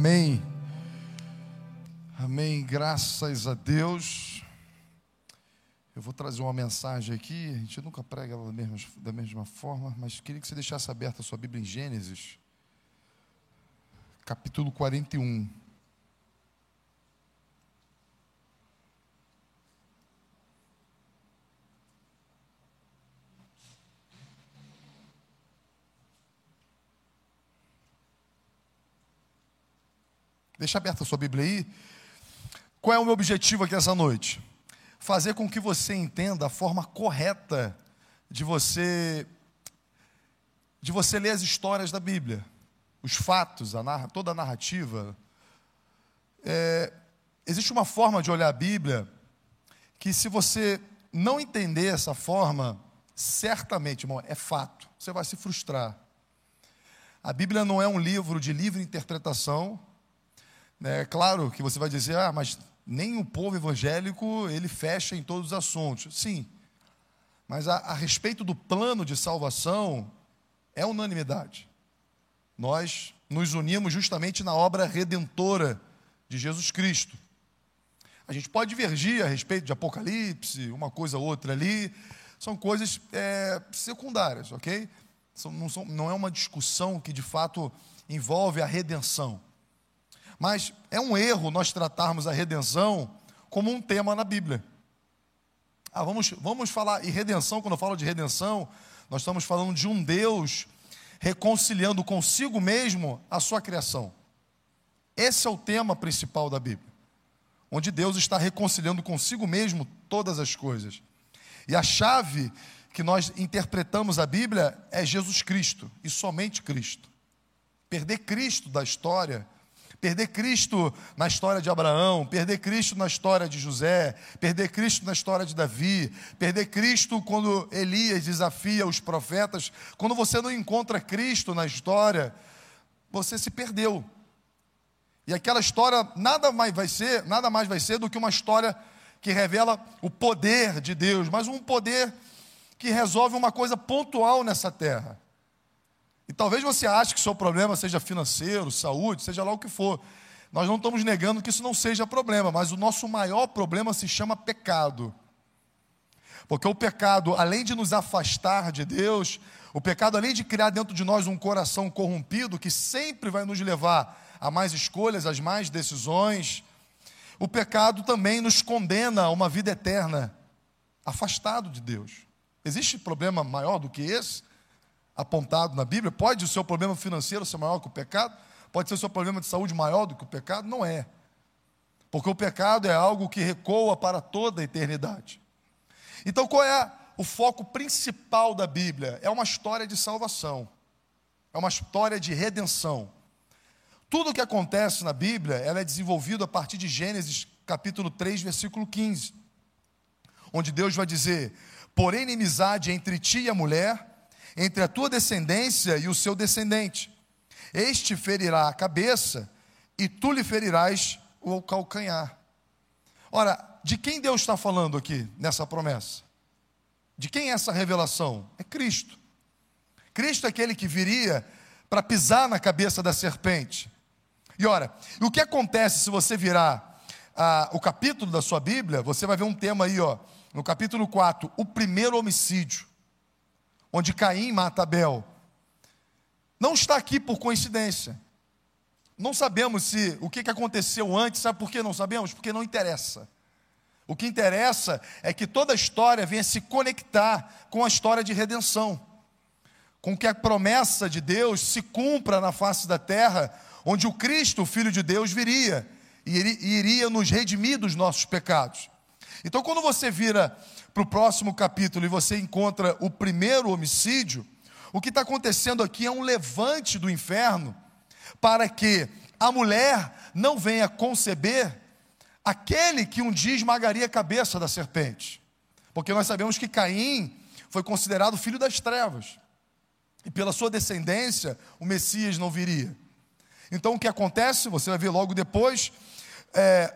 Amém. Amém. Graças a Deus. Eu vou trazer uma mensagem aqui. A gente nunca prega da mesma, da mesma forma, mas queria que você deixasse aberta a sua Bíblia em Gênesis, capítulo 41. Deixa aberta a sua Bíblia aí. Qual é o meu objetivo aqui essa noite? Fazer com que você entenda a forma correta de você de você ler as histórias da Bíblia, os fatos, a narra, toda a narrativa. É, existe uma forma de olhar a Bíblia que, se você não entender essa forma, certamente, irmão, é fato, você vai se frustrar. A Bíblia não é um livro de livre interpretação, é claro que você vai dizer, ah, mas nem o povo evangélico ele fecha em todos os assuntos. Sim, mas a, a respeito do plano de salvação é unanimidade. Nós nos unimos justamente na obra redentora de Jesus Cristo. A gente pode divergir a respeito de Apocalipse, uma coisa ou outra ali, são coisas é, secundárias, ok? São, não, são, não é uma discussão que de fato envolve a redenção. Mas é um erro nós tratarmos a redenção como um tema na Bíblia. Ah, vamos, vamos falar, e redenção, quando eu falo de redenção, nós estamos falando de um Deus reconciliando consigo mesmo a sua criação. Esse é o tema principal da Bíblia, onde Deus está reconciliando consigo mesmo todas as coisas. E a chave que nós interpretamos a Bíblia é Jesus Cristo, e somente Cristo. Perder Cristo da história Perder Cristo na história de Abraão, perder Cristo na história de José, perder Cristo na história de Davi, perder Cristo quando Elias desafia os profetas. Quando você não encontra Cristo na história, você se perdeu. E aquela história nada mais vai ser, nada mais vai ser do que uma história que revela o poder de Deus, mas um poder que resolve uma coisa pontual nessa terra. E talvez você ache que seu problema seja financeiro, saúde, seja lá o que for. Nós não estamos negando que isso não seja problema, mas o nosso maior problema se chama pecado. Porque o pecado, além de nos afastar de Deus, o pecado, além de criar dentro de nós um coração corrompido, que sempre vai nos levar a mais escolhas, a mais decisões, o pecado também nos condena a uma vida eterna, afastado de Deus. Existe problema maior do que esse? Apontado na Bíblia? Pode o seu problema financeiro ser maior que o pecado? Pode ser o seu problema de saúde maior do que o pecado? Não é. Porque o pecado é algo que recoa para toda a eternidade. Então, qual é o foco principal da Bíblia? É uma história de salvação, é uma história de redenção. Tudo o que acontece na Bíblia ela é desenvolvido a partir de Gênesis capítulo 3, versículo 15, onde Deus vai dizer: Porém, inimizade entre ti e a mulher, entre a tua descendência e o seu descendente. Este ferirá a cabeça e tu lhe ferirás o calcanhar. Ora, de quem Deus está falando aqui nessa promessa? De quem é essa revelação? É Cristo. Cristo é aquele que viria para pisar na cabeça da serpente. E ora, o que acontece se você virar ah, o capítulo da sua Bíblia? Você vai ver um tema aí, ó, no capítulo 4, o primeiro homicídio onde Caim mata Abel, não está aqui por coincidência. Não sabemos se o que aconteceu antes, sabe por que não sabemos? Porque não interessa. O que interessa é que toda a história venha se conectar com a história de redenção, com que a promessa de Deus se cumpra na face da terra, onde o Cristo, o Filho de Deus, viria e iria nos redimir dos nossos pecados. Então, quando você vira para o próximo capítulo e você encontra o primeiro homicídio, o que está acontecendo aqui é um levante do inferno para que a mulher não venha conceber aquele que um dia esmagaria a cabeça da serpente. Porque nós sabemos que Caim foi considerado filho das trevas. E pela sua descendência, o Messias não viria. Então o que acontece, você vai ver logo depois, é,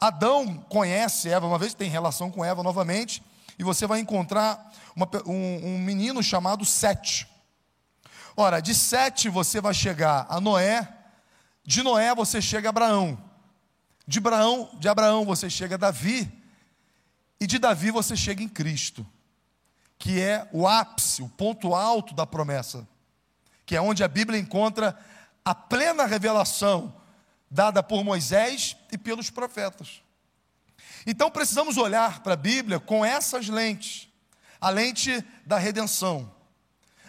Adão conhece Eva uma vez, tem relação com Eva novamente, e você vai encontrar uma, um, um, menino chamado Sete. Ora, de Sete você vai chegar a Noé, De Noé você chega a Abraão. De Abraão, de Abraão você chega a Davi. E de Davi você chega em Cristo, que é o ápice, o ponto alto da promessa, que é onde a Bíblia encontra a plena revelação dada por Moisés e pelos profetas. Então precisamos olhar para a Bíblia com essas lentes, a lente da redenção,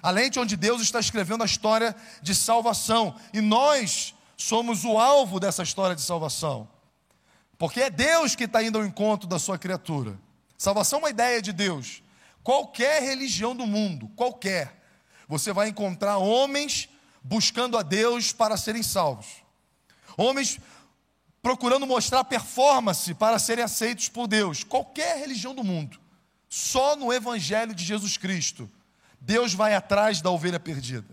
a lente onde Deus está escrevendo a história de salvação, e nós somos o alvo dessa história de salvação. Porque é Deus que está indo ao encontro da sua criatura. Salvação é uma ideia de Deus. Qualquer religião do mundo, qualquer, você vai encontrar homens buscando a Deus para serem salvos. Homens procurando mostrar performance para serem aceitos por Deus. Qualquer religião do mundo. Só no Evangelho de Jesus Cristo, Deus vai atrás da ovelha perdida.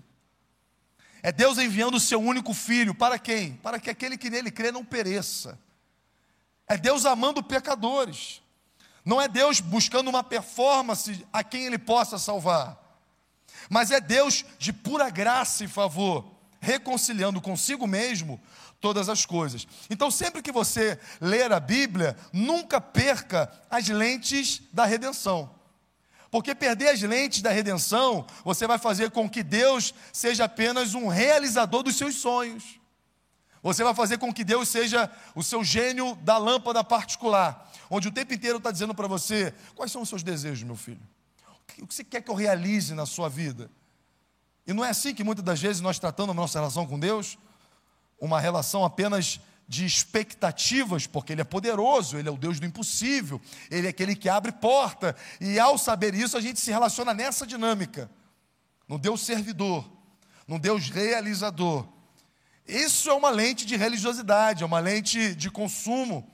É Deus enviando o seu único filho para quem? Para que aquele que nele crê não pereça. É Deus amando pecadores. Não é Deus buscando uma performance a quem ele possa salvar. Mas é Deus de pura graça e favor, reconciliando consigo mesmo todas as coisas. Então, sempre que você ler a Bíblia, nunca perca as lentes da redenção. Porque perder as lentes da redenção, você vai fazer com que Deus seja apenas um realizador dos seus sonhos. Você vai fazer com que Deus seja o seu gênio da lâmpada particular, onde o tempo inteiro está dizendo para você: quais são os seus desejos, meu filho? O que você quer que eu realize na sua vida? E não é assim que muitas das vezes nós tratamos a nossa relação com Deus, uma relação apenas de expectativas, porque Ele é poderoso, Ele é o Deus do impossível, Ele é aquele que abre porta, e ao saber isso, a gente se relaciona nessa dinâmica, no Deus servidor, no Deus realizador, isso é uma lente de religiosidade, é uma lente de consumo.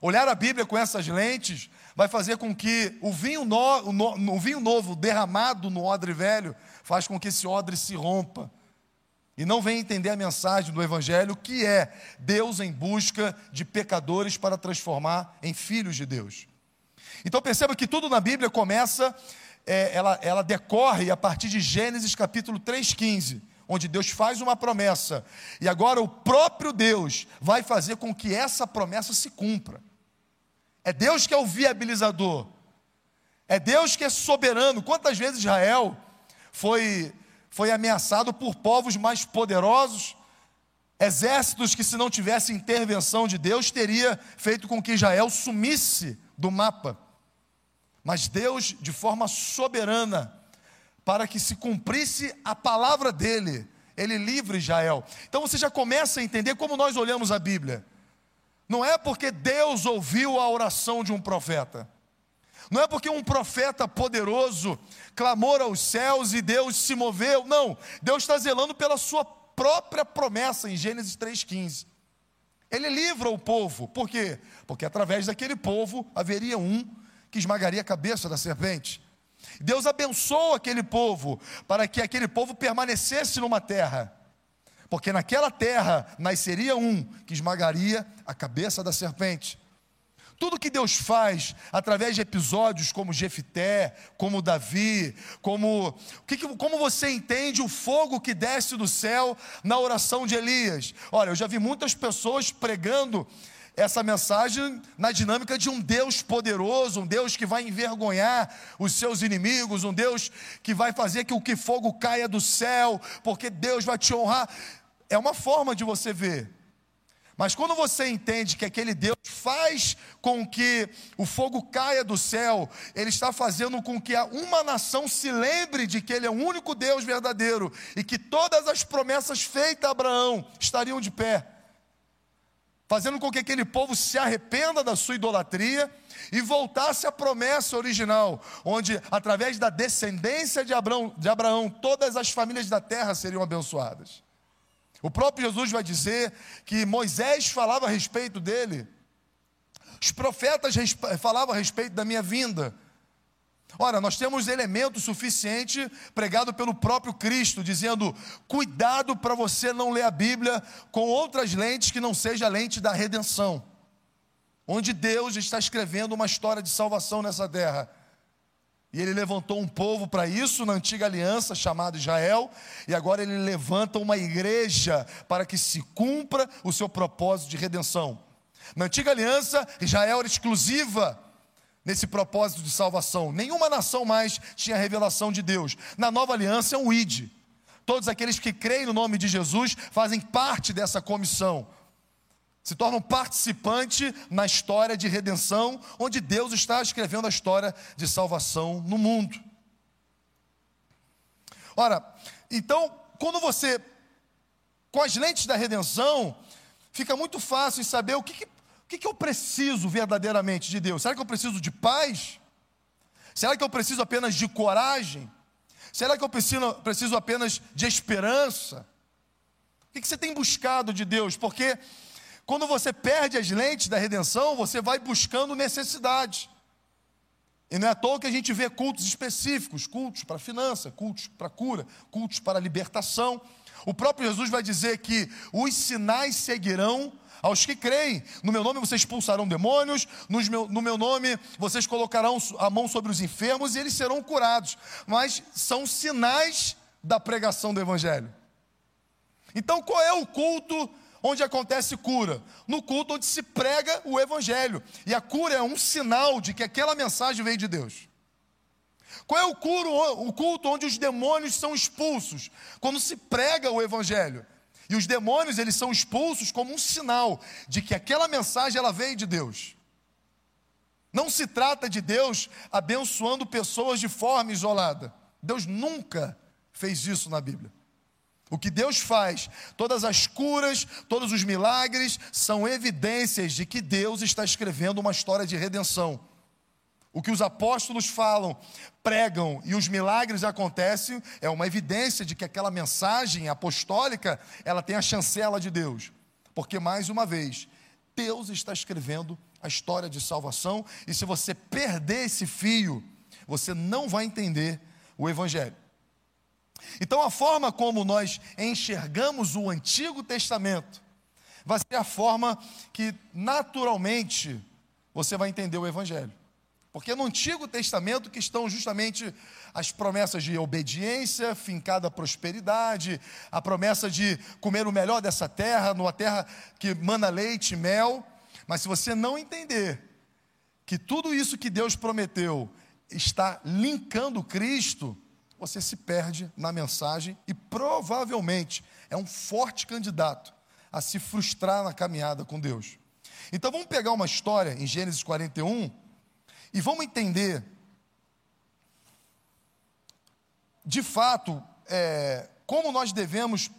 Olhar a Bíblia com essas lentes vai fazer com que o vinho, no, o, no, o vinho novo derramado no odre velho faz com que esse odre se rompa. E não vem entender a mensagem do Evangelho, que é Deus em busca de pecadores para transformar em filhos de Deus. Então perceba que tudo na Bíblia começa, é, ela, ela decorre a partir de Gênesis capítulo 3,15 onde Deus faz uma promessa, e agora o próprio Deus vai fazer com que essa promessa se cumpra. É Deus que é o viabilizador, é Deus que é soberano. Quantas vezes Israel foi, foi ameaçado por povos mais poderosos, exércitos que, se não tivesse intervenção de Deus, teria feito com que Israel sumisse do mapa. Mas Deus, de forma soberana, para que se cumprisse a palavra dele, ele livre Israel. Então você já começa a entender como nós olhamos a Bíblia. Não é porque Deus ouviu a oração de um profeta. Não é porque um profeta poderoso clamou aos céus e Deus se moveu. Não, Deus está zelando pela sua própria promessa em Gênesis 3,15. Ele livra o povo. Por quê? Porque através daquele povo haveria um que esmagaria a cabeça da serpente. Deus abençoou aquele povo para que aquele povo permanecesse numa terra, porque naquela terra nasceria um que esmagaria a cabeça da serpente. Tudo que Deus faz através de episódios como Jefité, como Davi, como como você entende o fogo que desce do céu na oração de Elias? Olha, eu já vi muitas pessoas pregando essa mensagem na dinâmica de um Deus poderoso, um Deus que vai envergonhar os seus inimigos, um Deus que vai fazer que o que fogo caia do céu, porque Deus vai te honrar. É uma forma de você ver. Mas quando você entende que aquele Deus faz com que o fogo caia do céu, Ele está fazendo com que uma nação se lembre de que Ele é o único Deus verdadeiro e que todas as promessas feitas a Abraão estariam de pé fazendo com que aquele povo se arrependa da sua idolatria e voltasse à promessa original, onde através da descendência de Abraão, de Abraão todas as famílias da terra seriam abençoadas. O próprio Jesus vai dizer que Moisés falava a respeito dele, os profetas falavam a respeito da minha vinda, Ora, nós temos elemento suficiente pregado pelo próprio Cristo, dizendo: cuidado para você não ler a Bíblia com outras lentes que não seja a lente da redenção, onde Deus está escrevendo uma história de salvação nessa terra. E ele levantou um povo para isso na antiga aliança chamado Israel, e agora ele levanta uma igreja para que se cumpra o seu propósito de redenção. Na antiga aliança, Israel era exclusiva nesse propósito de salvação. Nenhuma nação mais tinha revelação de Deus. Na nova aliança é um id. Todos aqueles que creem no nome de Jesus fazem parte dessa comissão se tornam participante na história de redenção, onde Deus está escrevendo a história de salvação no mundo. Ora, então, quando você, com as lentes da redenção, fica muito fácil saber o que, que, o que, que eu preciso verdadeiramente de Deus. Será que eu preciso de paz? Será que eu preciso apenas de coragem? Será que eu preciso, preciso apenas de esperança? O que, que você tem buscado de Deus? Porque quando você perde as lentes da redenção, você vai buscando necessidade. E não é à toa que a gente vê cultos específicos, cultos para finança, cultos para cura, cultos para libertação. O próprio Jesus vai dizer que os sinais seguirão aos que creem. No meu nome vocês expulsarão demônios, no meu nome vocês colocarão a mão sobre os enfermos e eles serão curados. Mas são sinais da pregação do Evangelho. Então, qual é o culto onde acontece cura? No culto onde se prega o Evangelho. E a cura é um sinal de que aquela mensagem veio de Deus. Qual é o, curo, o culto onde os demônios são expulsos? Quando se prega o Evangelho. E os demônios, eles são expulsos como um sinal de que aquela mensagem ela veio de Deus. Não se trata de Deus abençoando pessoas de forma isolada. Deus nunca fez isso na Bíblia. O que Deus faz, todas as curas, todos os milagres, são evidências de que Deus está escrevendo uma história de redenção. O que os apóstolos falam, pregam e os milagres acontecem, é uma evidência de que aquela mensagem apostólica, ela tem a chancela de Deus. Porque, mais uma vez, Deus está escrevendo a história de salvação, e se você perder esse fio, você não vai entender o Evangelho. Então, a forma como nós enxergamos o Antigo Testamento vai ser a forma que naturalmente você vai entender o Evangelho. Porque no Antigo Testamento que estão justamente as promessas de obediência, fincada prosperidade, a promessa de comer o melhor dessa terra, numa terra que mana leite e mel. Mas se você não entender que tudo isso que Deus prometeu está linkando Cristo, você se perde na mensagem e provavelmente é um forte candidato a se frustrar na caminhada com Deus. Então vamos pegar uma história em Gênesis 41 e vamos entender, de fato, é, como nós devemos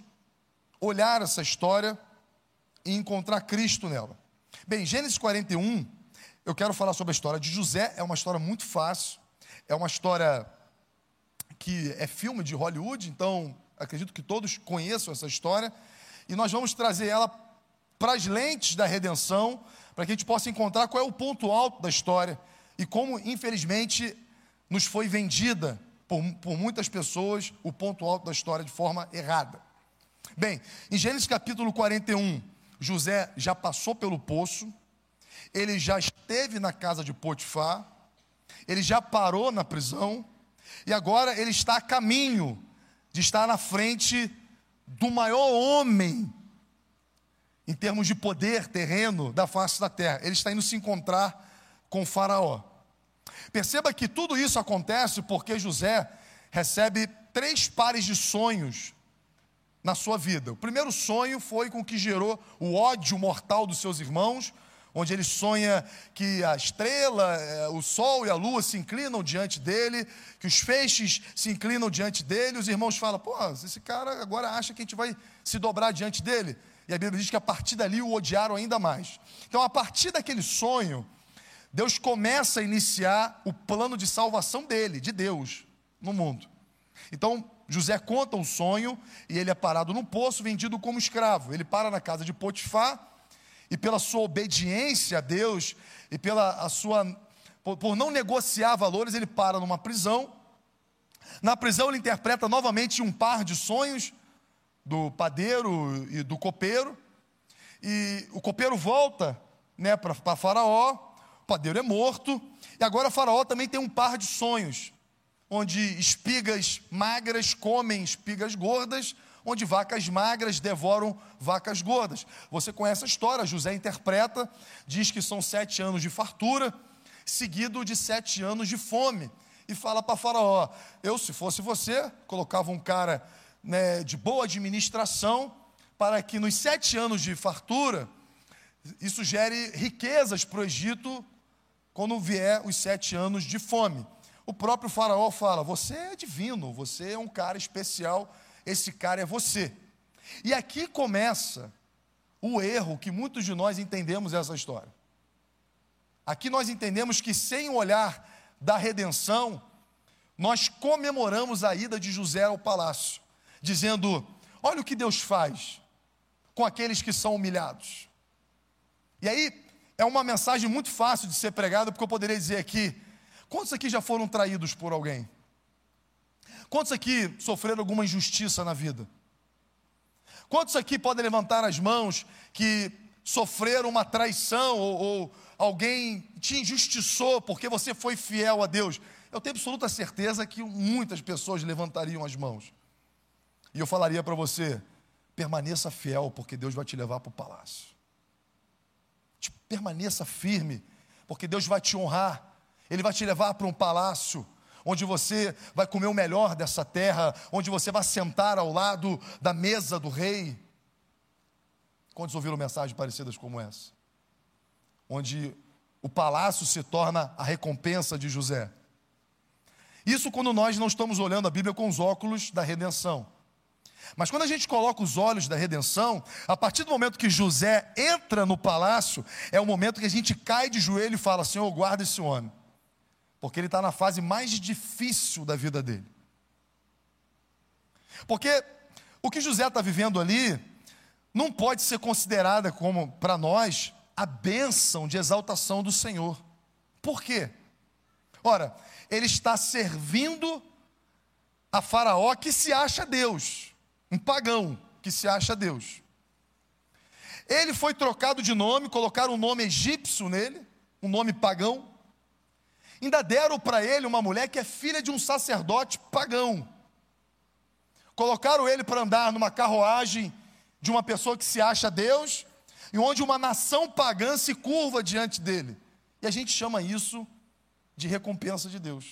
olhar essa história e encontrar Cristo nela. Bem, Gênesis 41, eu quero falar sobre a história de José, é uma história muito fácil, é uma história que é filme de Hollywood, então acredito que todos conheçam essa história, e nós vamos trazer ela para as lentes da redenção, para que a gente possa encontrar qual é o ponto alto da história e como, infelizmente, nos foi vendida por, por muitas pessoas o ponto alto da história de forma errada. Bem, em Gênesis capítulo 41, José já passou pelo poço, ele já esteve na casa de Potifar, ele já parou na prisão, e agora ele está a caminho de estar na frente do maior homem em termos de poder terreno da face da terra. Ele está indo se encontrar com o Faraó. Perceba que tudo isso acontece porque José recebe três pares de sonhos na sua vida. O primeiro sonho foi com que gerou o ódio mortal dos seus irmãos, onde ele sonha que a estrela, eh, o sol e a lua se inclinam diante dele, que os feixes se inclinam diante dele. Os irmãos falam: pô, esse cara agora acha que a gente vai se dobrar diante dele. E a Bíblia diz que a partir dali o odiaram ainda mais. Então, a partir daquele sonho, Deus começa a iniciar o plano de salvação dele, de Deus, no mundo. Então, José conta um sonho e ele é parado no poço, vendido como escravo. Ele para na casa de Potifar e pela sua obediência a Deus e pela a sua por, por não negociar valores, ele para numa prisão. Na prisão ele interpreta novamente um par de sonhos do padeiro e do copeiro. E o copeiro volta, né, para Faraó. O padeiro é morto. E agora Faraó também tem um par de sonhos. onde espigas magras comem espigas gordas, onde vacas magras devoram vacas gordas. Você conhece a história, José interpreta, diz que são sete anos de fartura, seguido de sete anos de fome. E fala para Faraó: Eu, se fosse você, colocava um cara né, de boa administração, para que nos sete anos de fartura, isso gere riquezas para o Egito quando vier os sete anos de fome. O próprio Faraó fala: Você é divino, você é um cara especial, esse cara é você. E aqui começa o erro que muitos de nós entendemos essa história. Aqui nós entendemos que sem o olhar da redenção, nós comemoramos a ida de José ao palácio, dizendo: Olha o que Deus faz com aqueles que são humilhados. E aí, é uma mensagem muito fácil de ser pregada, porque eu poderia dizer aqui: quantos aqui já foram traídos por alguém? Quantos aqui sofreram alguma injustiça na vida? Quantos aqui podem levantar as mãos que sofreram uma traição ou, ou alguém te injustiçou porque você foi fiel a Deus? Eu tenho absoluta certeza que muitas pessoas levantariam as mãos. E eu falaria para você: permaneça fiel, porque Deus vai te levar para o palácio. Permaneça firme, porque Deus vai te honrar. Ele vai te levar para um palácio onde você vai comer o melhor dessa terra, onde você vai sentar ao lado da mesa do rei. Quantos ouviram mensagens parecidas como essa? Onde o palácio se torna a recompensa de José. Isso quando nós não estamos olhando a Bíblia com os óculos da redenção. Mas quando a gente coloca os olhos da redenção, a partir do momento que José entra no palácio, é o momento que a gente cai de joelho e fala: Senhor, guarda esse homem, porque ele está na fase mais difícil da vida dele. Porque o que José está vivendo ali não pode ser considerada como, para nós, a bênção de exaltação do Senhor. Por quê? Ora, ele está servindo a Faraó que se acha Deus um pagão que se acha Deus. Ele foi trocado de nome, colocaram um nome egípcio nele, um nome pagão. Ainda deram para ele uma mulher que é filha de um sacerdote pagão. Colocaram ele para andar numa carruagem de uma pessoa que se acha Deus, e onde uma nação pagã se curva diante dele. E a gente chama isso de recompensa de Deus.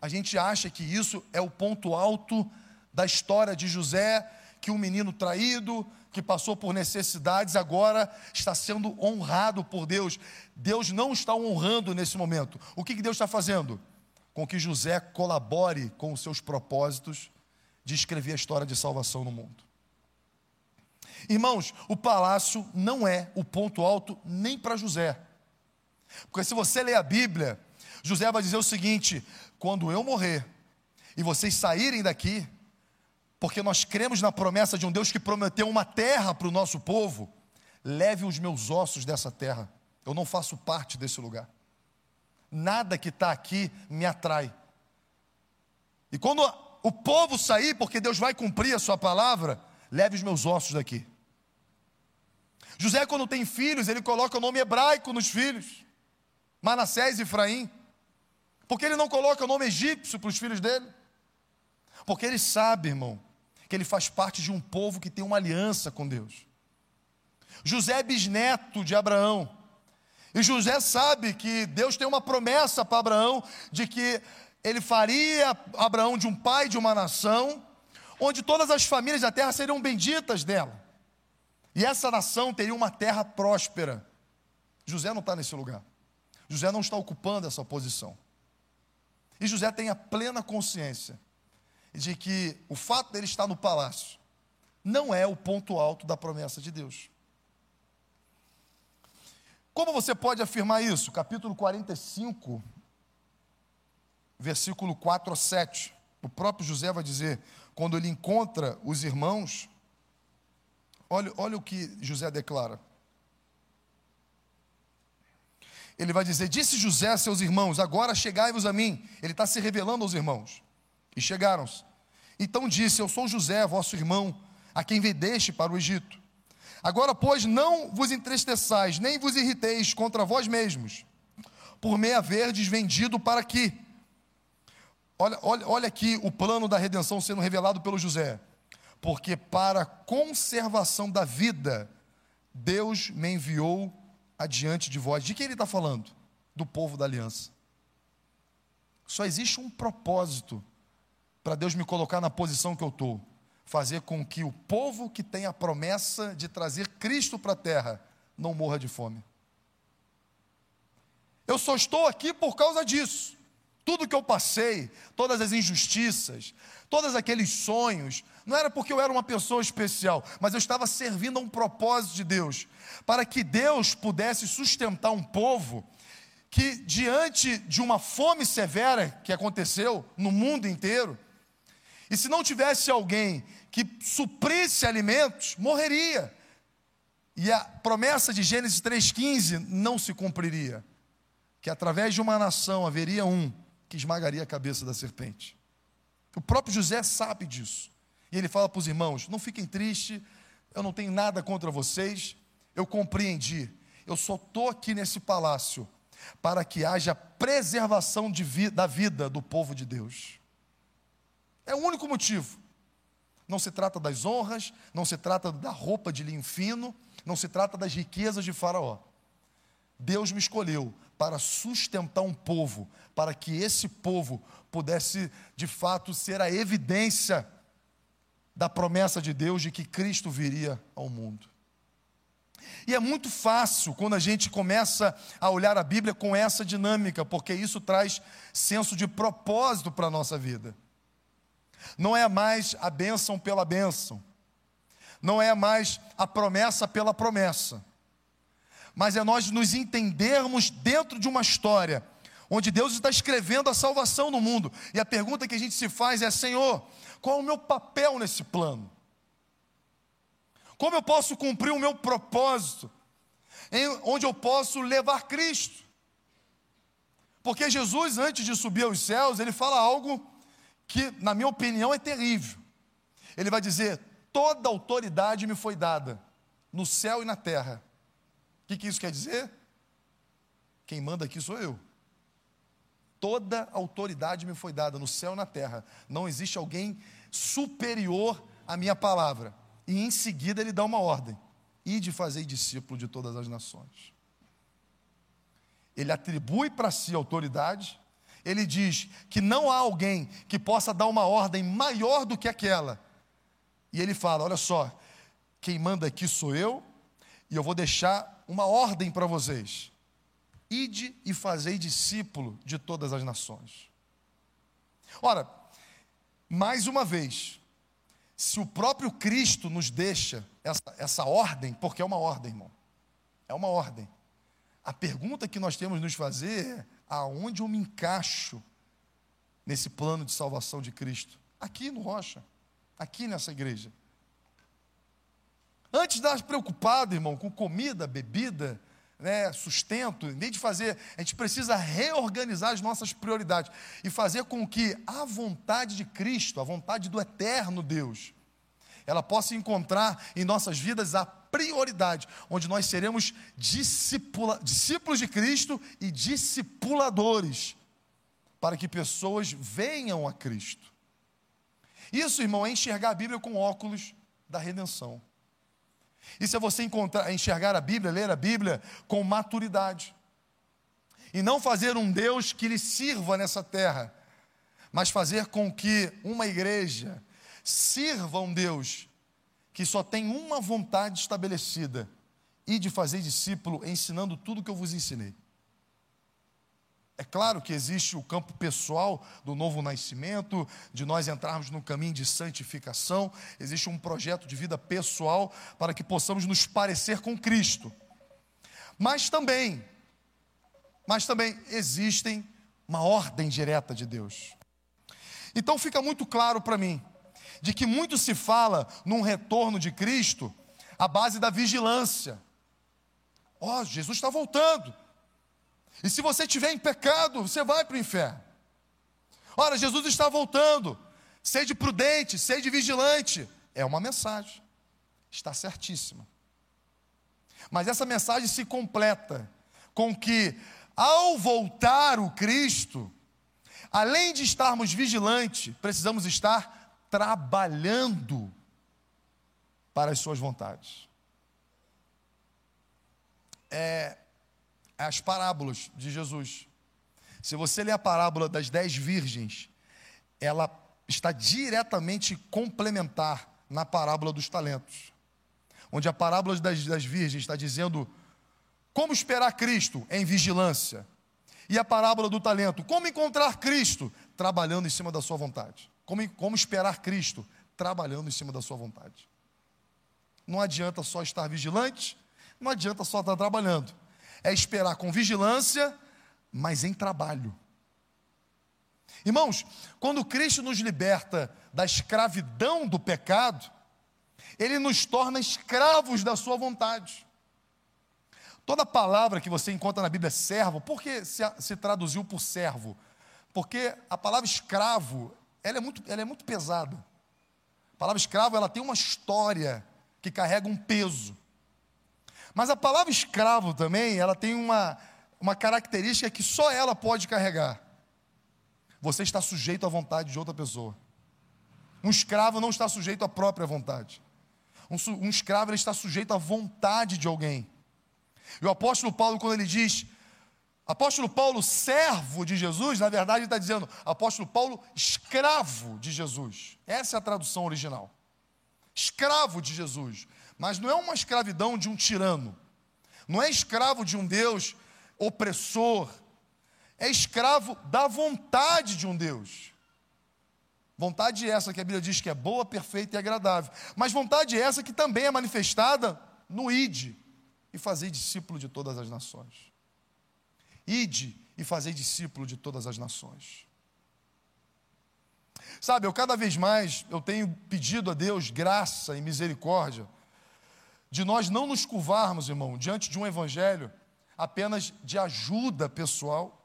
A gente acha que isso é o ponto alto da história de José, que um menino traído, que passou por necessidades, agora está sendo honrado por Deus. Deus não está honrando nesse momento. O que Deus está fazendo? Com que José colabore com os seus propósitos de escrever a história de salvação no mundo. Irmãos, o palácio não é o ponto alto nem para José. Porque se você ler a Bíblia, José vai dizer o seguinte: quando eu morrer e vocês saírem daqui, porque nós cremos na promessa de um Deus que prometeu uma terra para o nosso povo. Leve os meus ossos dessa terra. Eu não faço parte desse lugar. Nada que está aqui me atrai. E quando o povo sair, porque Deus vai cumprir a sua palavra, leve os meus ossos daqui. José, quando tem filhos, ele coloca o nome hebraico nos filhos, Manassés e Efraim, porque ele não coloca o nome egípcio para os filhos dele, porque ele sabe, irmão, que ele faz parte de um povo que tem uma aliança com Deus. José é bisneto de Abraão. E José sabe que Deus tem uma promessa para Abraão de que ele faria Abraão de um pai de uma nação, onde todas as famílias da terra seriam benditas dela. E essa nação teria uma terra próspera. José não está nesse lugar. José não está ocupando essa posição. E José tem a plena consciência de que o fato dele estar no palácio não é o ponto alto da promessa de Deus. Como você pode afirmar isso? Capítulo 45, versículo 4 a 7. O próprio José vai dizer, quando ele encontra os irmãos, olha, olha o que José declara. Ele vai dizer: Disse José a seus irmãos: Agora chegai-vos a mim. Ele está se revelando aos irmãos. E chegaram-se. Então disse: Eu sou José, vosso irmão, a quem vedeste para o Egito. Agora, pois, não vos entristeçais, nem vos irriteis contra vós mesmos, por me haverdes vendido para aqui. Olha, olha, olha aqui o plano da redenção sendo revelado pelo José. Porque para a conservação da vida, Deus me enviou adiante de vós. De quem ele está falando? Do povo da aliança. Só existe um propósito para Deus me colocar na posição que eu estou: fazer com que o povo que tem a promessa de trazer Cristo para a terra não morra de fome. Eu só estou aqui por causa disso. Tudo que eu passei, todas as injustiças, todos aqueles sonhos, não era porque eu era uma pessoa especial, mas eu estava servindo a um propósito de Deus, para que Deus pudesse sustentar um povo que, diante de uma fome severa que aconteceu no mundo inteiro, e se não tivesse alguém que suprisse alimentos, morreria. E a promessa de Gênesis 3,15 não se cumpriria. Que através de uma nação haveria um que esmagaria a cabeça da serpente. O próprio José sabe disso. E ele fala para os irmãos: não fiquem tristes, eu não tenho nada contra vocês, eu compreendi. Eu só estou aqui nesse palácio para que haja preservação vi da vida do povo de Deus. É o único motivo. Não se trata das honras, não se trata da roupa de linho fino, não se trata das riquezas de Faraó. Deus me escolheu para sustentar um povo, para que esse povo pudesse de fato ser a evidência da promessa de Deus de que Cristo viria ao mundo. E é muito fácil quando a gente começa a olhar a Bíblia com essa dinâmica, porque isso traz senso de propósito para a nossa vida. Não é mais a bênção pela bênção, não é mais a promessa pela promessa, mas é nós nos entendermos dentro de uma história onde Deus está escrevendo a salvação no mundo. E a pergunta que a gente se faz é: Senhor, qual é o meu papel nesse plano? Como eu posso cumprir o meu propósito? Em, onde eu posso levar Cristo? Porque Jesus, antes de subir aos céus, ele fala algo que, na minha opinião, é terrível. Ele vai dizer: toda autoridade me foi dada, no céu e na terra. O que, que isso quer dizer? Quem manda aqui sou eu. Toda autoridade me foi dada no céu e na terra. Não existe alguém superior à minha palavra. E em seguida ele dá uma ordem: e de fazer discípulo de todas as nações. Ele atribui para si autoridade, ele diz que não há alguém que possa dar uma ordem maior do que aquela. E ele fala: olha só, quem manda aqui sou eu, e eu vou deixar uma ordem para vocês. Ide e fazei discípulo de todas as nações. Ora, mais uma vez, se o próprio Cristo nos deixa essa, essa ordem, porque é uma ordem, irmão, é uma ordem. A pergunta que nós temos nos fazer é: aonde eu me encaixo nesse plano de salvação de Cristo? Aqui no Rocha, aqui nessa igreja. Antes de estar preocupado, irmão, com comida, bebida, né, sustento, nem de fazer, a gente precisa reorganizar as nossas prioridades e fazer com que a vontade de Cristo, a vontade do eterno Deus, ela possa encontrar em nossas vidas a prioridade, onde nós seremos discípula, discípulos de Cristo e discipuladores, para que pessoas venham a Cristo. Isso, irmão, é enxergar a Bíblia com óculos da redenção. Isso é você encontrar, enxergar a Bíblia, ler a Bíblia com maturidade. E não fazer um Deus que lhe sirva nessa terra, mas fazer com que uma igreja sirva um Deus que só tem uma vontade estabelecida: e de fazer discípulo ensinando tudo que eu vos ensinei. É claro que existe o campo pessoal do novo nascimento, de nós entrarmos no caminho de santificação, existe um projeto de vida pessoal para que possamos nos parecer com Cristo. Mas também, mas também existem uma ordem direta de Deus. Então fica muito claro para mim de que muito se fala num retorno de Cristo à base da vigilância. Ó, oh, Jesus está voltando. E se você estiver em pecado, você vai para o inferno. Ora, Jesus está voltando. Sede prudente, sede vigilante. É uma mensagem. Está certíssima. Mas essa mensagem se completa com que, ao voltar o Cristo, além de estarmos vigilantes, precisamos estar trabalhando para as suas vontades. É, as parábolas de Jesus. Se você ler a parábola das dez virgens, ela está diretamente complementar na parábola dos talentos. Onde a parábola das, das virgens está dizendo como esperar Cristo em vigilância. E a parábola do talento, como encontrar Cristo trabalhando em cima da sua vontade. Como, como esperar Cristo trabalhando em cima da sua vontade. Não adianta só estar vigilante, não adianta só estar trabalhando. É esperar com vigilância, mas em trabalho. Irmãos, quando Cristo nos liberta da escravidão do pecado, Ele nos torna escravos da Sua vontade. Toda palavra que você encontra na Bíblia é servo, por que se, se traduziu por servo? Porque a palavra escravo, ela é, muito, ela é muito pesada. A palavra escravo, ela tem uma história que carrega um peso. Mas a palavra escravo também, ela tem uma, uma característica que só ela pode carregar você está sujeito à vontade de outra pessoa. Um escravo não está sujeito à própria vontade. Um, um escravo está sujeito à vontade de alguém. E o apóstolo Paulo, quando ele diz, apóstolo Paulo, servo de Jesus, na verdade está dizendo, apóstolo Paulo, escravo de Jesus. Essa é a tradução original. Escravo de Jesus. Mas não é uma escravidão de um tirano. Não é escravo de um Deus opressor, é escravo da vontade de um Deus. Vontade essa que a Bíblia diz que é boa, perfeita e agradável. Mas vontade essa que também é manifestada no ide e fazer discípulo de todas as nações. Ide e fazer discípulo de todas as nações. Sabe, eu cada vez mais eu tenho pedido a Deus graça e misericórdia de nós não nos curvarmos, irmão, diante de um evangelho apenas de ajuda pessoal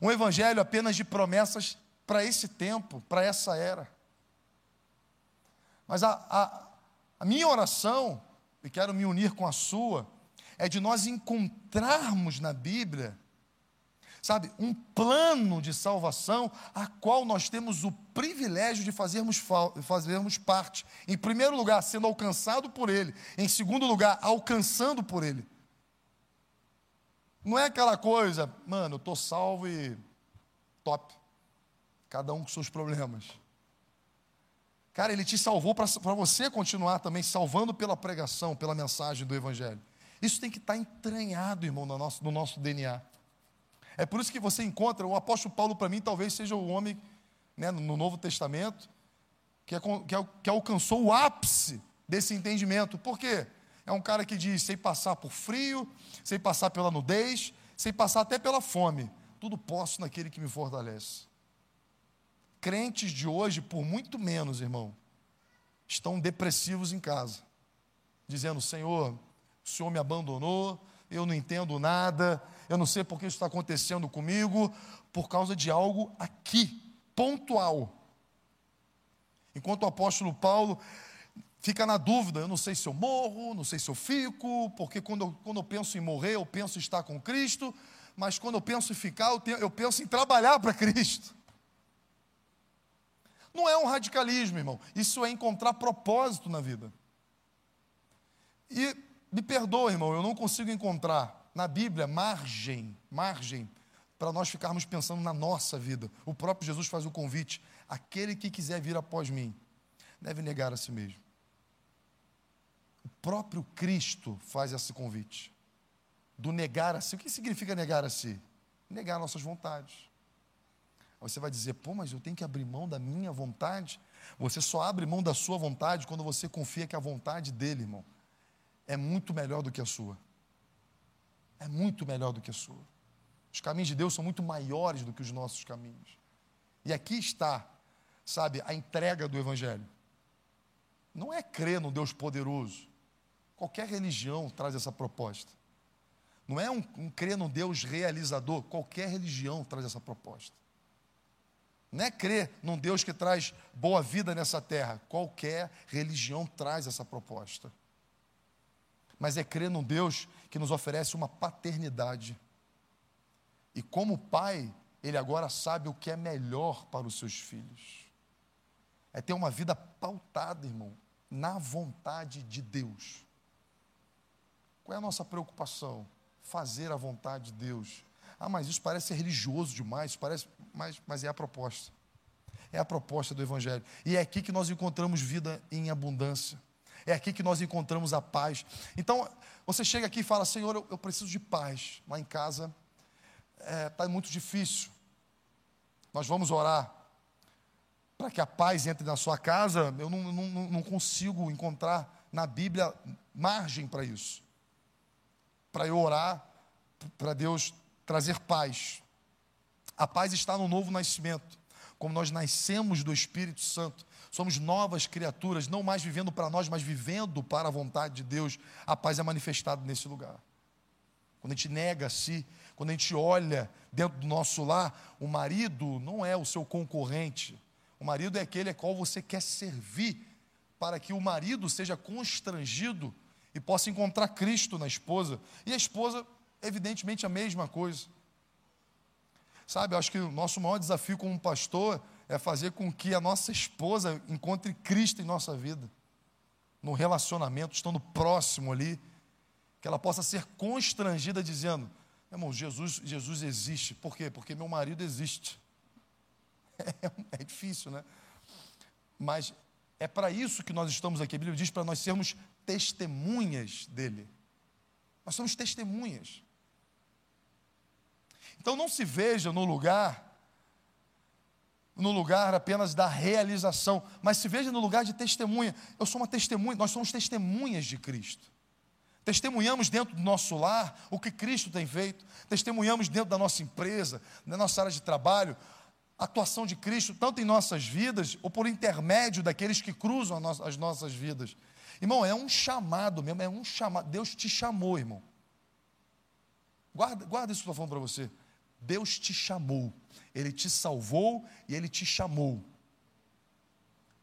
um evangelho apenas de promessas para esse tempo, para essa era. Mas a, a, a minha oração, e quero me unir com a sua, é de nós encontrarmos na Bíblia, sabe, um plano de salvação a qual nós temos o privilégio de fazermos, fazermos parte. Em primeiro lugar, sendo alcançado por Ele. Em segundo lugar, alcançando por Ele. Não é aquela coisa, mano, eu estou salvo e top. Cada um com seus problemas. Cara, ele te salvou para você continuar também salvando pela pregação, pela mensagem do Evangelho. Isso tem que estar tá entranhado, irmão, no nosso, no nosso DNA. É por isso que você encontra, o apóstolo Paulo, para mim, talvez seja o homem né, no Novo Testamento que, é, que, é, que alcançou o ápice desse entendimento. Por quê? É um cara que diz: sem passar por frio, sem passar pela nudez, sem passar até pela fome. Tudo posso naquele que me fortalece. Crentes de hoje, por muito menos, irmão, estão depressivos em casa, dizendo: Senhor, o Senhor me abandonou, eu não entendo nada, eu não sei por que isso está acontecendo comigo, por causa de algo aqui, pontual. Enquanto o apóstolo Paulo fica na dúvida, eu não sei se eu morro, não sei se eu fico, porque quando eu, quando eu penso em morrer, eu penso em estar com Cristo, mas quando eu penso em ficar, eu, tenho, eu penso em trabalhar para Cristo. Não é um radicalismo, irmão, isso é encontrar propósito na vida. E me perdoa, irmão, eu não consigo encontrar na Bíblia margem, margem, para nós ficarmos pensando na nossa vida. O próprio Jesus faz o convite: aquele que quiser vir após mim, deve negar a si mesmo o próprio Cristo faz esse convite. Do negar a si. O que significa negar a si? Negar nossas vontades. Aí você vai dizer, pô, mas eu tenho que abrir mão da minha vontade? Você só abre mão da sua vontade quando você confia que a vontade dele, irmão, é muito melhor do que a sua. É muito melhor do que a sua. Os caminhos de Deus são muito maiores do que os nossos caminhos. E aqui está, sabe, a entrega do Evangelho. Não é crer no Deus poderoso, Qualquer religião traz essa proposta. Não é um, um crer no Deus realizador, qualquer religião traz essa proposta. Não é crer num Deus que traz boa vida nessa terra, qualquer religião traz essa proposta. Mas é crer num Deus que nos oferece uma paternidade. E como pai, ele agora sabe o que é melhor para os seus filhos. É ter uma vida pautada, irmão, na vontade de Deus. Qual é a nossa preocupação? Fazer a vontade de Deus. Ah, mas isso parece ser religioso demais, parece, mas, mas é a proposta. É a proposta do Evangelho. E é aqui que nós encontramos vida em abundância. É aqui que nós encontramos a paz. Então, você chega aqui e fala: Senhor, eu, eu preciso de paz. Lá em casa está é, tá muito difícil. Nós vamos orar para que a paz entre na sua casa. Eu não, não, não consigo encontrar na Bíblia margem para isso. Para eu orar, para Deus trazer paz. A paz está no novo nascimento. Como nós nascemos do Espírito Santo, somos novas criaturas, não mais vivendo para nós, mas vivendo para a vontade de Deus. A paz é manifestada nesse lugar. Quando a gente nega a si, quando a gente olha dentro do nosso lar, o marido não é o seu concorrente. O marido é aquele a qual você quer servir, para que o marido seja constrangido e possa encontrar Cristo na esposa. E a esposa, evidentemente, a mesma coisa. Sabe, eu acho que o nosso maior desafio como pastor é fazer com que a nossa esposa encontre Cristo em nossa vida, no relacionamento, estando próximo ali, que ela possa ser constrangida dizendo: irmão, Jesus, Jesus existe. Por quê? Porque meu marido existe. É, é difícil, né? Mas é para isso que nós estamos aqui. A Bíblia diz para nós sermos testemunhas dele. Nós somos testemunhas. Então não se veja no lugar, no lugar apenas da realização, mas se veja no lugar de testemunha. Eu sou uma testemunha, nós somos testemunhas de Cristo. Testemunhamos dentro do nosso lar o que Cristo tem feito, testemunhamos dentro da nossa empresa, na nossa área de trabalho, a atuação de Cristo, tanto em nossas vidas, ou por intermédio daqueles que cruzam as nossas vidas. Irmão, é um chamado mesmo, é um chamado. Deus te chamou, irmão. Guarda, guarda isso que eu estou falando para você. Deus te chamou, Ele te salvou e Ele te chamou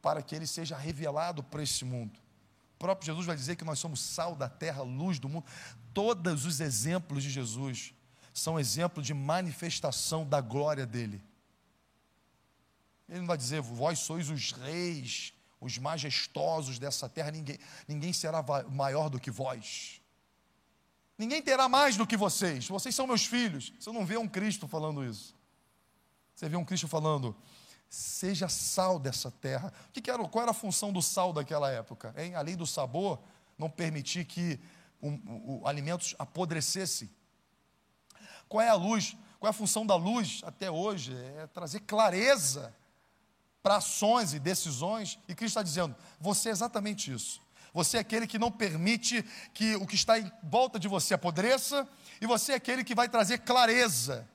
para que Ele seja revelado para esse mundo. O próprio Jesus vai dizer que nós somos sal da terra, luz do mundo. Todos os exemplos de Jesus são exemplos de manifestação da glória dele. Ele não vai dizer, vós sois os reis, os majestosos dessa terra, ninguém, ninguém será maior do que vós. Ninguém terá mais do que vocês. Vocês são meus filhos. Você não vê um Cristo falando isso. Você vê um Cristo falando, seja sal dessa terra. O que, que era, qual era a função do sal daquela época? Hein? Além do sabor, não permitir que o, o, o, alimentos apodrecessem. Qual é a luz? Qual é a função da luz até hoje? É trazer clareza para ações e decisões. E Cristo está dizendo: você é exatamente isso. Você é aquele que não permite que o que está em volta de você apodreça, e você é aquele que vai trazer clareza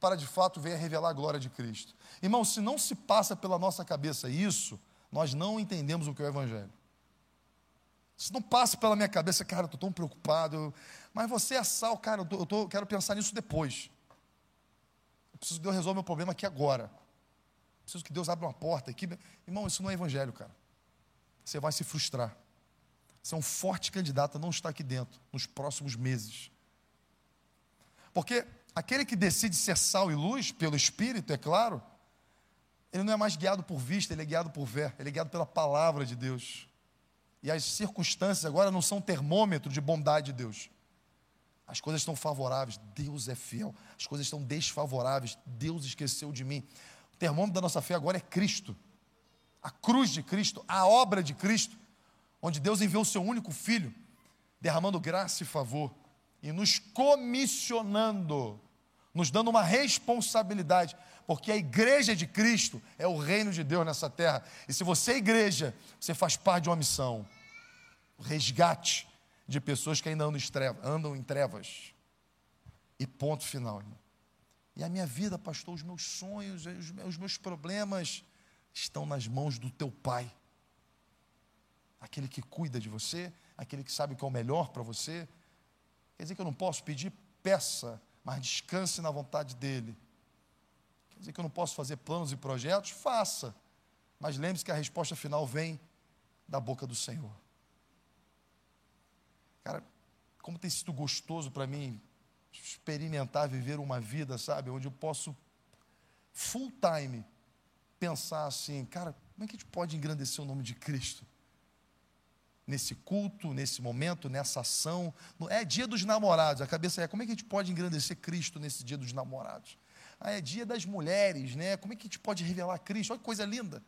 para de fato ver revelar a glória de Cristo. Irmão, se não se passa pela nossa cabeça isso, nós não entendemos o que é o Evangelho. Se não passa pela minha cabeça, cara, eu estou tão preocupado, mas você é sal, cara, eu, tô, eu tô, quero pensar nisso depois. Eu preciso que Deus resolva meu problema aqui agora. Eu preciso que Deus abra uma porta aqui. Irmão, isso não é Evangelho, cara. Você vai se frustrar. Você é um forte candidato a não estar aqui dentro nos próximos meses. Porque Aquele que decide ser sal e luz, pelo Espírito, é claro, ele não é mais guiado por vista, ele é guiado por fé, ele é guiado pela palavra de Deus. E as circunstâncias agora não são termômetro de bondade de Deus. As coisas estão favoráveis, Deus é fiel. As coisas estão desfavoráveis, Deus esqueceu de mim. O termômetro da nossa fé agora é Cristo. A cruz de Cristo, a obra de Cristo, onde Deus enviou o seu único filho, derramando graça e favor e nos comissionando nos dando uma responsabilidade, porque a igreja de Cristo é o reino de Deus nessa terra. E se você é igreja, você faz parte de uma missão o resgate de pessoas que ainda andam em trevas. E ponto final, irmão. E a minha vida, pastor, os meus sonhos, os meus problemas estão nas mãos do teu Pai. Aquele que cuida de você, aquele que sabe o que é o melhor para você. Quer dizer que eu não posso pedir? Peça mas descanse na vontade dEle. Quer dizer que eu não posso fazer planos e projetos? Faça. Mas lembre-se que a resposta final vem da boca do Senhor. Cara, como tem sido gostoso para mim experimentar, viver uma vida, sabe, onde eu posso full time pensar assim, cara, como é que a gente pode engrandecer o nome de Cristo? Nesse culto, nesse momento, nessa ação. É dia dos namorados, a cabeça é como é que a gente pode engrandecer Cristo nesse dia dos namorados? Ah, é dia das mulheres, né? Como é que a gente pode revelar Cristo? Olha que coisa linda.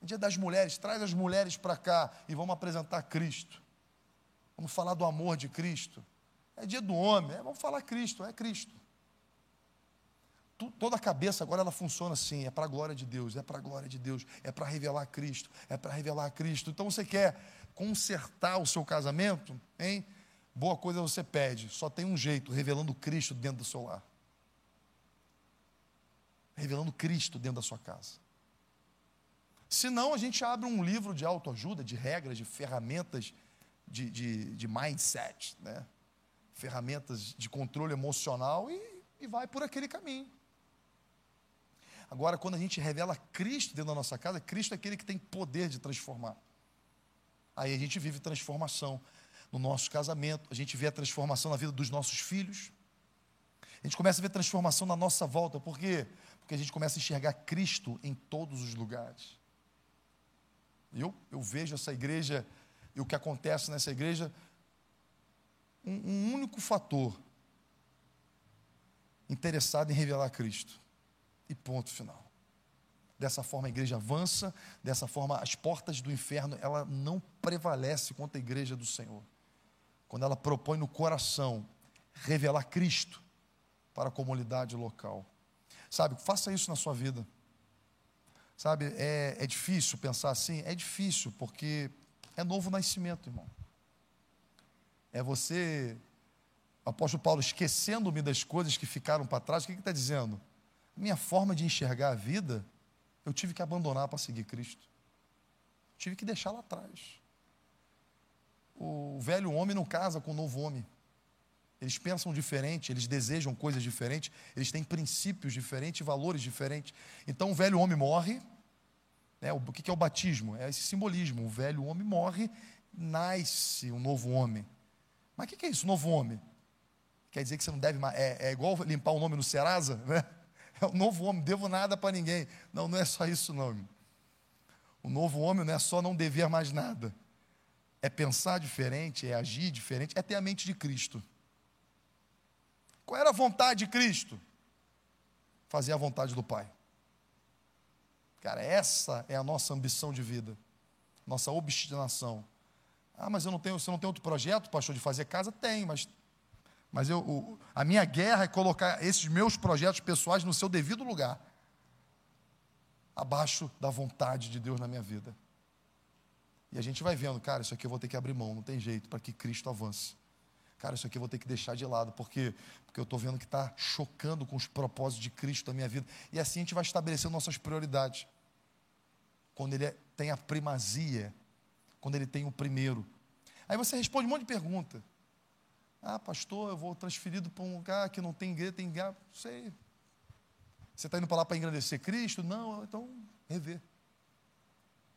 É dia das mulheres, traz as mulheres para cá e vamos apresentar Cristo. Vamos falar do amor de Cristo. É dia do homem, é, vamos falar Cristo, é Cristo. Toda a cabeça agora ela funciona assim, é para a glória de Deus, é para a glória de Deus, é para revelar Cristo, é para revelar Cristo. Então você quer consertar o seu casamento, hein? Boa coisa você pede, só tem um jeito, revelando Cristo dentro do seu lar. Revelando Cristo dentro da sua casa. Senão a gente abre um livro de autoajuda, de regras, de ferramentas, de, de, de mindset, né? ferramentas de controle emocional e, e vai por aquele caminho. Agora, quando a gente revela Cristo dentro da nossa casa, Cristo é aquele que tem poder de transformar. Aí a gente vive transformação no nosso casamento, a gente vê a transformação na vida dos nossos filhos. A gente começa a ver transformação na nossa volta, por quê? Porque a gente começa a enxergar Cristo em todos os lugares. Eu, eu vejo essa igreja e o que acontece nessa igreja um, um único fator interessado em revelar Cristo. E ponto final. Dessa forma a igreja avança, dessa forma as portas do inferno, ela não prevalece contra a igreja do Senhor. Quando ela propõe no coração revelar Cristo para a comunidade local. Sabe, faça isso na sua vida. Sabe, é, é difícil pensar assim? É difícil, porque é novo nascimento, irmão é você, apóstolo Paulo, esquecendo-me das coisas que ficaram para trás, o que está dizendo? Minha forma de enxergar a vida, eu tive que abandonar para seguir Cristo. Tive que deixar lá atrás. O velho homem não casa com o novo homem. Eles pensam diferente, eles desejam coisas diferentes, eles têm princípios diferentes, valores diferentes. Então o velho homem morre. Né? O que é o batismo? É esse simbolismo. O velho homem morre, nasce um novo homem. Mas o que, é isso, novo homem? Quer dizer que você não deve. É, é igual limpar o nome no Serasa, né? É o novo homem, devo nada para ninguém. Não, não é só isso, não. O novo homem não é só não dever mais nada. É pensar diferente, é agir diferente, é ter a mente de Cristo. Qual era a vontade de Cristo? Fazer a vontade do Pai. Cara, essa é a nossa ambição de vida, nossa obstinação. Ah, mas eu não tenho, você não tem outro projeto, pastor, de fazer casa? Tem, mas, mas eu, o, a minha guerra é colocar esses meus projetos pessoais no seu devido lugar, abaixo da vontade de Deus na minha vida. E a gente vai vendo, cara, isso aqui eu vou ter que abrir mão, não tem jeito, para que Cristo avance. Cara, isso aqui eu vou ter que deixar de lado, porque, porque eu estou vendo que está chocando com os propósitos de Cristo na minha vida. E assim a gente vai estabelecendo nossas prioridades. Quando Ele é, tem a primazia quando ele tem o primeiro. Aí você responde um monte de pergunta. Ah, pastor, eu vou transferido para um lugar que não tem igreja, tem igreja. Sei. Você está indo para lá para engrandecer Cristo? Não, então rever.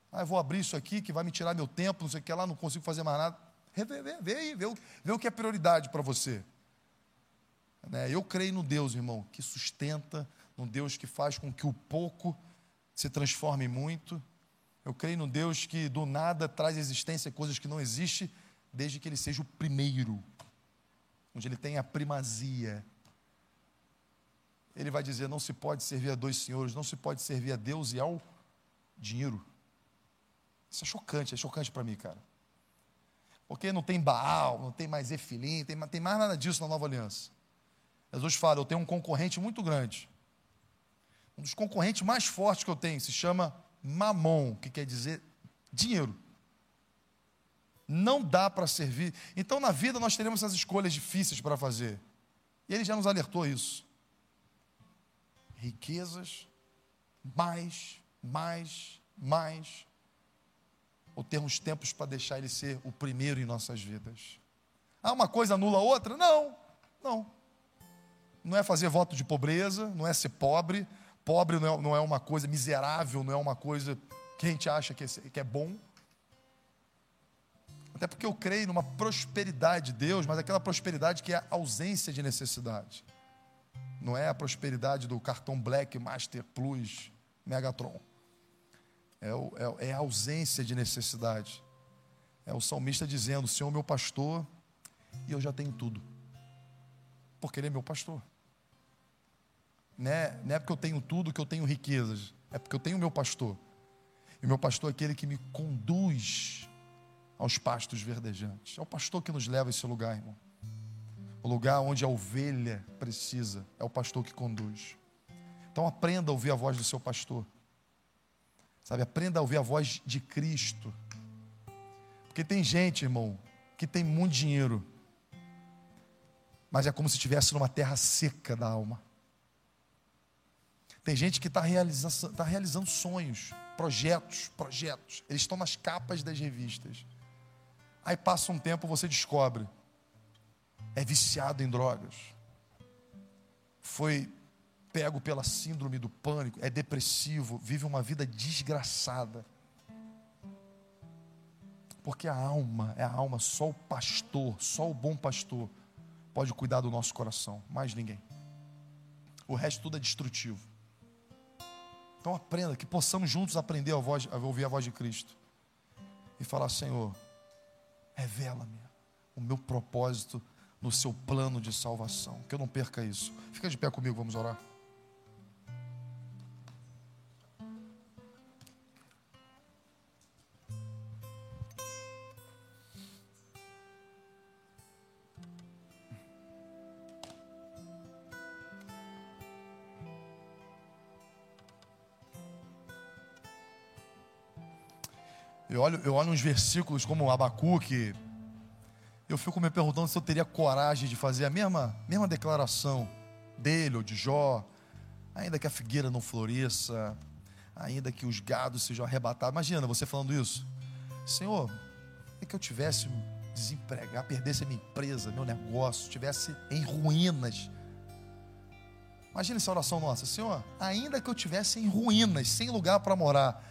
Ah, eu vou abrir isso aqui que vai me tirar meu tempo, não sei o que lá, não consigo fazer mais nada. Rever, vê, vê aí, vê, vê o que é prioridade para você. Né? Eu creio no Deus, irmão, que sustenta, no Deus que faz com que o pouco se transforme em muito. Eu creio no Deus que do nada traz existência coisas que não existem, desde que Ele seja o primeiro, onde Ele tem a primazia. Ele vai dizer: não se pode servir a dois senhores, não se pode servir a Deus e ao dinheiro. Isso é chocante, é chocante para mim, cara. Porque não tem Baal, não tem mais Efilim, tem, tem mais nada disso na nova aliança. Jesus fala: eu tenho um concorrente muito grande. Um dos concorrentes mais fortes que eu tenho se chama mamon, que quer dizer dinheiro. Não dá para servir. Então, na vida, nós teremos essas escolhas difíceis para fazer. E ele já nos alertou isso. Riquezas, mais, mais, mais. Ou termos tempos para deixar ele ser o primeiro em nossas vidas. Ah, uma coisa anula a outra? Não, não. Não é fazer voto de pobreza, não é ser pobre, Pobre não é, não é uma coisa miserável, não é uma coisa que a gente acha que é, que é bom. Até porque eu creio numa prosperidade de Deus, mas aquela prosperidade que é a ausência de necessidade. Não é a prosperidade do cartão Black, Master Plus, Megatron. É, o, é, é a ausência de necessidade. É o salmista dizendo: Senhor, meu pastor, e eu já tenho tudo. Porque Ele é meu pastor. Não é, não é porque eu tenho tudo que eu tenho riquezas. É porque eu tenho meu pastor. E meu pastor é aquele que me conduz aos pastos verdejantes. É o pastor que nos leva a esse lugar, irmão. O lugar onde a ovelha precisa. É o pastor que conduz. Então aprenda a ouvir a voz do seu pastor. Sabe, aprenda a ouvir a voz de Cristo. Porque tem gente, irmão, que tem muito dinheiro, mas é como se estivesse numa terra seca da alma. Tem gente que está realizando, tá realizando sonhos, projetos, projetos. Eles estão nas capas das revistas. Aí passa um tempo, você descobre. É viciado em drogas. Foi pego pela síndrome do pânico, é depressivo, vive uma vida desgraçada. Porque a alma, é a alma, só o pastor, só o bom pastor pode cuidar do nosso coração, mais ninguém. O resto tudo é destrutivo. Então aprenda, que possamos juntos aprender a, voz, a ouvir a voz de Cristo. E falar, Senhor, revela-me o meu propósito no seu plano de salvação. Que eu não perca isso. Fica de pé comigo, vamos orar. Eu olho, eu olho uns versículos como Abacuque, eu fico me perguntando se eu teria coragem de fazer a mesma, mesma declaração dele ou de Jó, ainda que a figueira não floresça, ainda que os gados sejam arrebatados. Imagina você falando isso. Senhor, é que eu tivesse desempregado, perdesse a minha empresa, meu negócio, estivesse em ruínas. Imagina essa oração nossa, Senhor, ainda que eu tivesse em ruínas, sem lugar para morar,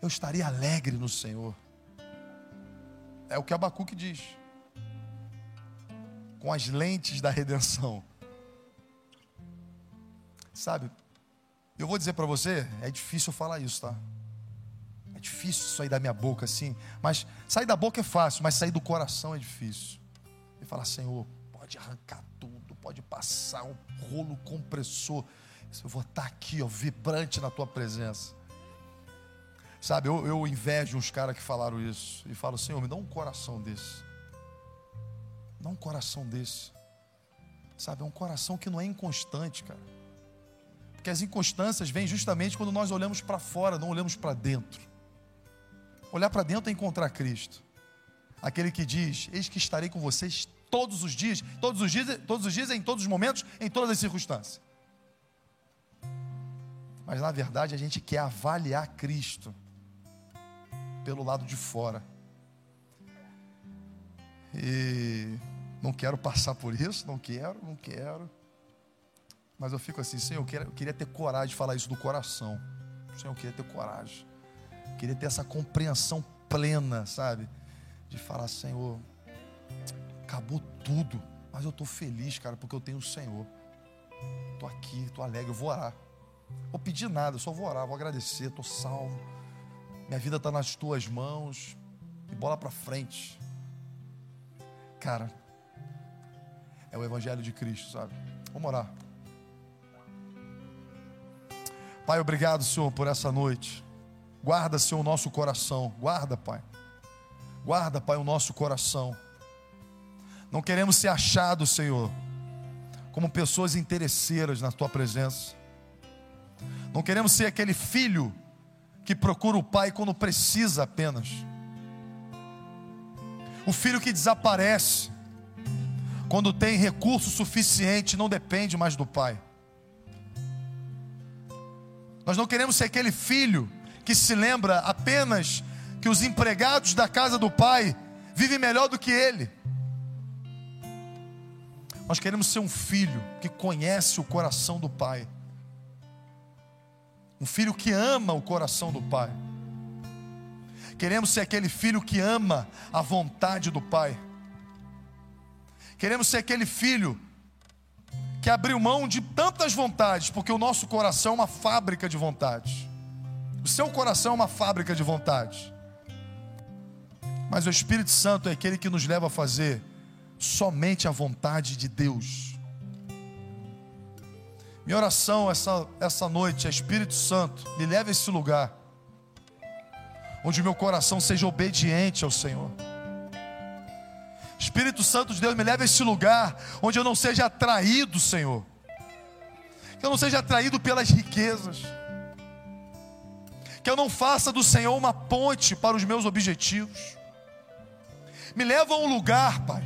eu estaria alegre no Senhor. É o que Abacuque diz. Com as lentes da redenção. Sabe, eu vou dizer para você, é difícil falar isso, tá? É difícil sair da minha boca assim. Mas sair da boca é fácil, mas sair do coração é difícil. E falar, Senhor, pode arrancar tudo, pode passar um rolo compressor. Eu vou estar aqui, ó, vibrante na tua presença. Sabe, eu, eu invejo uns caras que falaram isso. E falo, Senhor, me dá um coração desse. Dá um coração desse. Sabe, é um coração que não é inconstante, cara. Porque as inconstâncias vêm justamente quando nós olhamos para fora, não olhamos para dentro. Olhar para dentro é encontrar Cristo. Aquele que diz: Eis que estarei com vocês todos os dias, todos os dias, todos os dias, em todos os momentos, em todas as circunstâncias. Mas na verdade a gente quer avaliar Cristo pelo lado de fora. E não quero passar por isso, não quero, não quero. Mas eu fico assim, Senhor, eu, queria, eu queria ter coragem de falar isso do coração. Senhor, eu queria ter coragem. Eu queria ter essa compreensão plena, sabe? De falar, Senhor, acabou tudo, mas eu estou feliz, cara, porque eu tenho o Senhor. Estou aqui, estou alegre, eu vou orar. Vou pedir nada, só vou orar, vou agradecer, estou salvo minha vida está nas tuas mãos, e bola para frente. Cara, é o Evangelho de Cristo, sabe? Vamos orar. Pai, obrigado, Senhor, por essa noite. Guarda, Senhor, o nosso coração. Guarda, Pai. Guarda, Pai, o nosso coração. Não queremos ser achados, Senhor, como pessoas interesseiras na Tua presença. Não queremos ser aquele filho que procura o pai quando precisa apenas. O filho que desaparece quando tem recurso suficiente, não depende mais do pai. Nós não queremos ser aquele filho que se lembra apenas que os empregados da casa do pai vivem melhor do que ele. Nós queremos ser um filho que conhece o coração do pai um filho que ama o coração do pai, Queremos ser aquele filho que ama a vontade do Pai. Queremos ser aquele filho que abriu mão de tantas vontades, porque o nosso coração é uma fábrica de vontades. O seu coração é uma fábrica de vontades. Mas o Espírito Santo é aquele que nos leva a fazer somente a vontade de Deus. Minha oração essa, essa noite é: Espírito Santo, me leve a esse lugar, onde o meu coração seja obediente ao Senhor. Espírito Santo de Deus, me leve a esse lugar, onde eu não seja atraído, Senhor, que eu não seja atraído pelas riquezas, que eu não faça do Senhor uma ponte para os meus objetivos. Me leva a um lugar, Pai,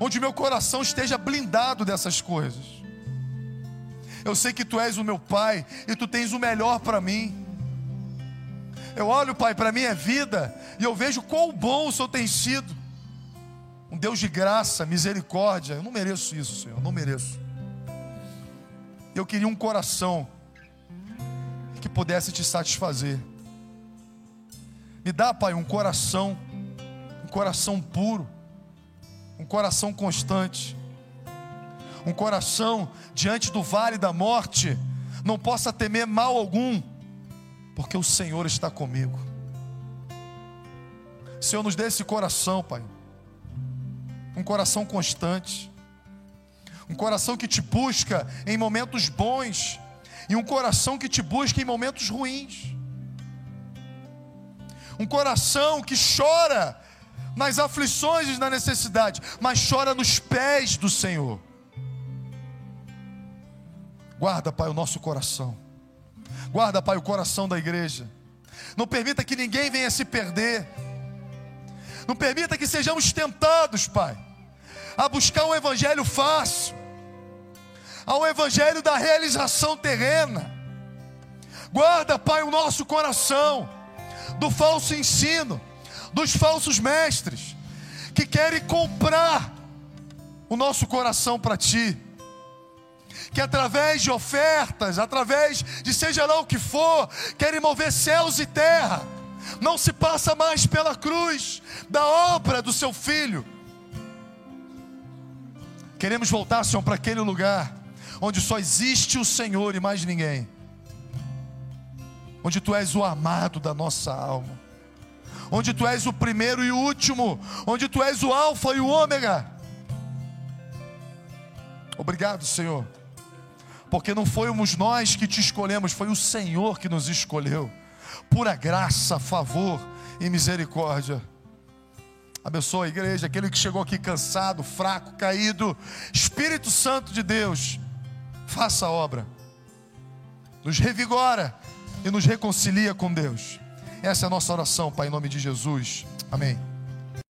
onde meu coração esteja blindado dessas coisas. Eu sei que tu és o meu Pai e tu tens o melhor para mim. Eu olho, Pai, para a minha vida e eu vejo quão bom o Senhor tem sido. Um Deus de graça, misericórdia. Eu não mereço isso, Senhor, eu não mereço. Eu queria um coração que pudesse te satisfazer. Me dá, Pai, um coração, um coração puro um coração constante, um coração diante do vale da morte, não possa temer mal algum, porque o Senhor está comigo. Senhor, nos dê esse coração, Pai, um coração constante, um coração que te busca em momentos bons, e um coração que te busca em momentos ruins, um coração que chora nas aflições e na necessidade, mas chora nos pés do Senhor. Guarda, Pai, o nosso coração. Guarda, Pai, o coração da igreja. Não permita que ninguém venha se perder. Não permita que sejamos tentados, Pai, a buscar um evangelho fácil, ao evangelho da realização terrena. Guarda, Pai, o nosso coração do falso ensino, dos falsos mestres que querem comprar o nosso coração para ti. Que através de ofertas, através de seja lá o que for, querem mover céus e terra. Não se passa mais pela cruz da obra do seu filho. Queremos voltar, Senhor, para aquele lugar onde só existe o Senhor e mais ninguém. Onde tu és o amado da nossa alma onde tu és o primeiro e o último, onde tu és o Alfa e o Ômega. Obrigado, Senhor, porque não fomos nós que te escolhemos, foi o Senhor que nos escolheu, pura graça, favor e misericórdia. Abençoa a igreja, aquele que chegou aqui cansado, fraco, caído. Espírito Santo de Deus, faça a obra, nos revigora e nos reconcilia com Deus. Essa é a nossa oração, Pai, em nome de Jesus. Amém.